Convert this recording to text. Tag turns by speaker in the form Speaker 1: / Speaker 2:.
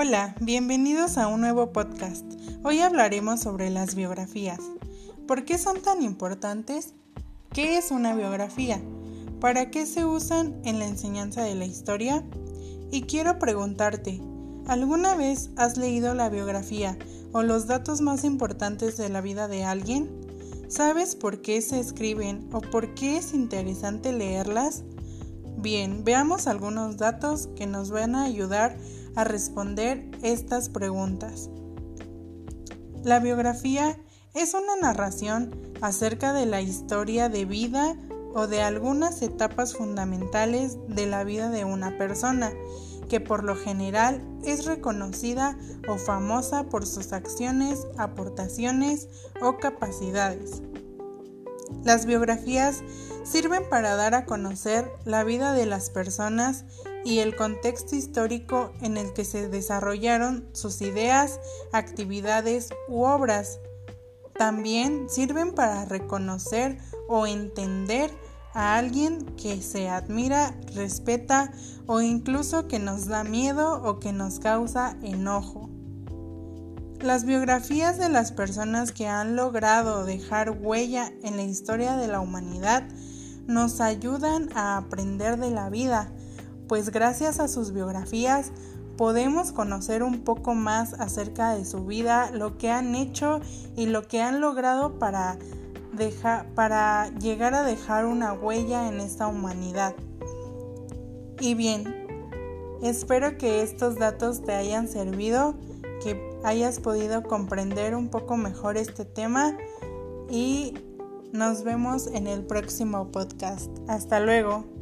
Speaker 1: Hola, bienvenidos a un nuevo podcast. Hoy hablaremos sobre las biografías. ¿Por qué son tan importantes? ¿Qué es una biografía? ¿Para qué se usan en la enseñanza de la historia? Y quiero preguntarte, ¿alguna vez has leído la biografía o los datos más importantes de la vida de alguien? ¿Sabes por qué se escriben o por qué es interesante leerlas? Bien, veamos algunos datos que nos van a ayudar responder estas preguntas. La biografía es una narración acerca de la historia de vida o de algunas etapas fundamentales de la vida de una persona, que por lo general es reconocida o famosa por sus acciones, aportaciones o capacidades. Las biografías sirven para dar a conocer la vida de las personas y el contexto histórico en el que se desarrollaron sus ideas, actividades u obras. También sirven para reconocer o entender a alguien que se admira, respeta o incluso que nos da miedo o que nos causa enojo. Las biografías de las personas que han logrado dejar huella en la historia de la humanidad nos ayudan a aprender de la vida, pues gracias a sus biografías podemos conocer un poco más acerca de su vida, lo que han hecho y lo que han logrado para, para llegar a dejar una huella en esta humanidad. Y bien, espero que estos datos te hayan servido que hayas podido comprender un poco mejor este tema y nos vemos en el próximo podcast. Hasta luego.